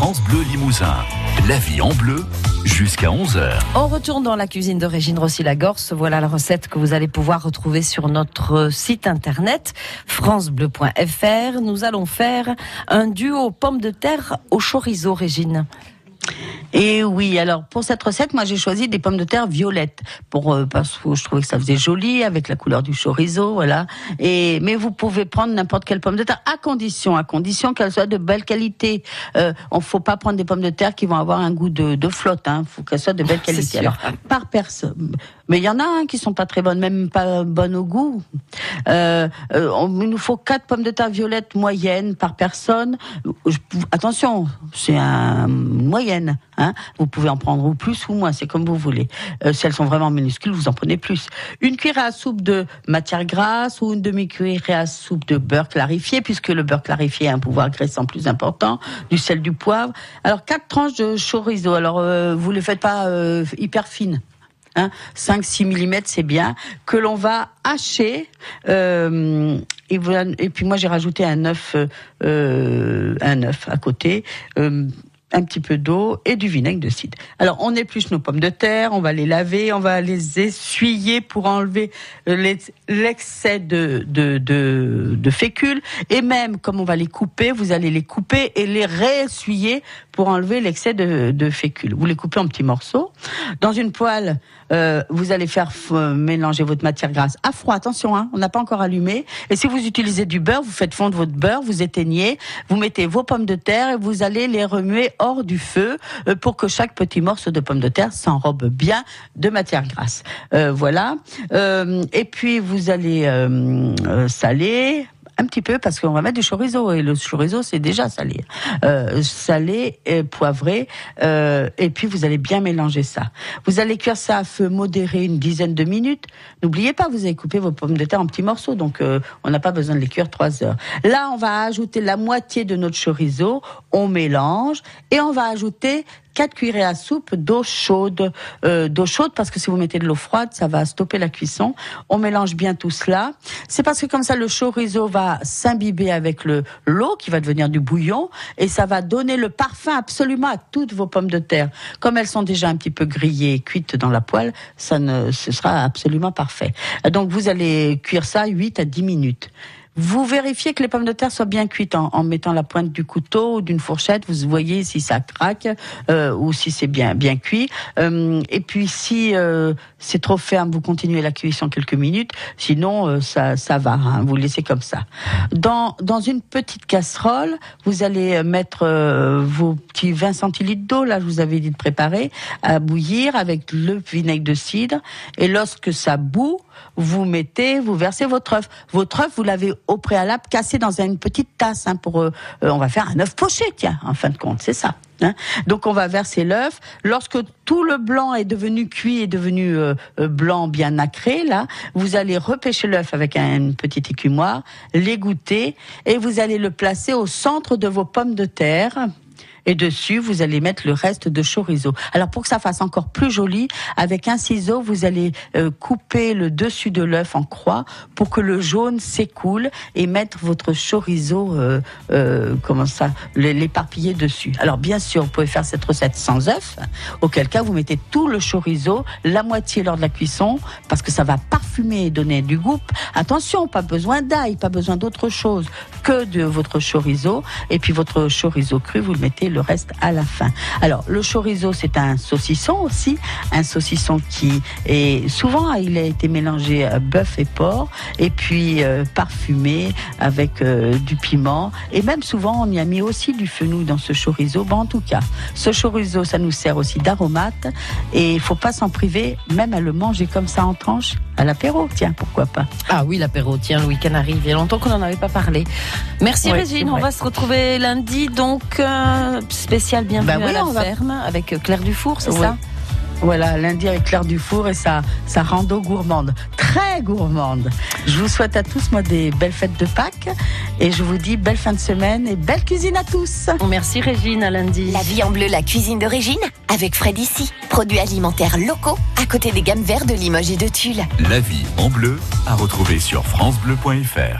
France Bleu Limousin. La vie en bleu jusqu'à 11h. On retourne dans la cuisine de Régine Rossi-Lagorce. Voilà la recette que vous allez pouvoir retrouver sur notre site internet francebleu.fr. Nous allons faire un duo pommes de terre au chorizo, Régine. Et oui, alors pour cette recette, moi j'ai choisi des pommes de terre violettes pour euh, parce que je trouvais que ça faisait joli avec la couleur du chorizo, voilà. Et mais vous pouvez prendre n'importe quelle pomme de terre à condition, à condition qu'elle soit de belle qualité. Euh, on faut pas prendre des pommes de terre qui vont avoir un goût de, de flotte, hein. Faut qu'elles soient de belle qualité. Alors par personne, mais il y en a hein, qui sont pas très bonnes, même pas bonnes au goût. Euh, euh il nous faut quatre pommes de terre violettes moyennes par personne. attention, c'est un Hein. Vous pouvez en prendre ou plus ou moins, c'est comme vous voulez. Euh, si elles sont vraiment minuscules, vous en prenez plus. Une cuillère à soupe de matière grasse ou une demi-cuillère à soupe de beurre clarifié, puisque le beurre clarifié a un pouvoir graissant plus important, du sel, du poivre. Alors quatre tranches de chorizo. Alors euh, vous les faites pas euh, hyper fines. Hein, 5-6 mm, c'est bien, que l'on va hacher. Euh, et, puis moi j'ai rajouté un œuf, un œuf à côté. Un petit peu d'eau et du vinaigre de cidre. Alors on épluche nos pommes de terre, on va les laver, on va les essuyer pour enlever l'excès de, de, de, de fécule et même comme on va les couper, vous allez les couper et les réessuyer pour enlever l'excès de, fécule. Vous les coupez en petits morceaux. Dans une poêle, euh, vous allez faire mélanger votre matière grasse à froid. Attention, hein, on n'a pas encore allumé. Et si vous utilisez du beurre, vous faites fondre votre beurre, vous éteignez, vous mettez vos pommes de terre et vous allez les remuer hors du feu euh, pour que chaque petit morceau de pomme de terre s'enrobe bien de matière grasse. Euh, voilà. Euh, et puis vous allez saler un petit peu parce qu'on va mettre du chorizo et le chorizo c'est déjà salé, euh, salé et poivré euh, et puis vous allez bien mélanger ça. Vous allez cuire ça à feu modéré une dizaine de minutes. N'oubliez pas, vous avez coupé vos pommes de terre en petits morceaux, donc euh, on n'a pas besoin de les cuire trois heures. Là, on va ajouter la moitié de notre chorizo, on mélange et on va ajouter 4 cuillerées à soupe d'eau chaude, euh, d'eau chaude parce que si vous mettez de l'eau froide, ça va stopper la cuisson. On mélange bien tout cela. C'est parce que comme ça, le chorizo va s'imbiber avec le l'eau qui va devenir du bouillon et ça va donner le parfum absolument à toutes vos pommes de terre. Comme elles sont déjà un petit peu grillées, cuites dans la poêle, ça ne, ce sera absolument parfait. Donc vous allez cuire ça 8 à 10 minutes. Vous vérifiez que les pommes de terre soient bien cuites en, mettant la pointe du couteau ou d'une fourchette. Vous voyez si ça craque euh, ou si c'est bien bien cuit. Euh, et puis si euh, c'est trop ferme, vous continuez la cuisson quelques minutes. Sinon, ça ça va. Hein, vous laissez comme ça. Dans dans une petite casserole, vous allez mettre vos petits 20 centilitres d'eau. Là, je vous avais dit de préparer à bouillir avec le vinaigre de cidre. Et lorsque ça bout, vous mettez, vous versez votre œuf. Votre œuf, vous l'avez au préalable cassé dans une petite tasse hein, pour. Euh, euh, on va faire un œuf poché, tiens, en fin de compte, c'est ça. Hein. Donc on va verser l'œuf. Lorsque tout le blanc est devenu cuit et devenu euh, blanc bien nacré, là, vous allez repêcher l'œuf avec un petit écumoire, l'égoutter et vous allez le placer au centre de vos pommes de terre et dessus vous allez mettre le reste de chorizo. Alors pour que ça fasse encore plus joli, avec un ciseau vous allez euh, couper le dessus de l'œuf en croix pour que le jaune s'écoule et mettre votre chorizo, euh, euh, comment ça, l'éparpiller dessus. Alors bien sûr, vous pouvez faire cette recette sans œuf, auquel cas vous mettez tout le chorizo, la moitié lors de la cuisson, parce que ça va parfumer et donner du goût. Attention, pas besoin d'ail, pas besoin d'autre chose que de votre chorizo. Et puis votre chorizo cru, vous le mettez le reste à la fin. Alors, le chorizo, c'est un saucisson aussi, un saucisson qui est souvent, il a été mélangé à bœuf et porc, et puis euh, parfumé avec euh, du piment, et même souvent, on y a mis aussi du fenouil dans ce chorizo. Bon, en tout cas, ce chorizo, ça nous sert aussi d'aromate, et il faut pas s'en priver, même à le manger comme ça en tranche, à l'apéro, tiens, pourquoi pas. Ah oui, l'apéro, tiens, le week-end arrive, il y a longtemps qu'on n'en avait pas parlé. Merci Régine, on va se retrouver lundi, donc... Euh, spécial Bienvenue bah à la ferme avec Claire Dufour, c'est ça? Voilà, lundi avec Claire Dufour et sa, sa rando gourmande. Très gourmande. Je vous souhaite à tous, moi, des belles fêtes de Pâques. Et je vous dis belle fin de semaine et belle cuisine à tous. Merci Régine, à lundi. La vie en bleu, la cuisine de Régine, avec Fred ici. Produits alimentaires locaux, à côté des gammes vertes de Limoges et de Tulle. La vie en bleu, à retrouver sur FranceBleu.fr.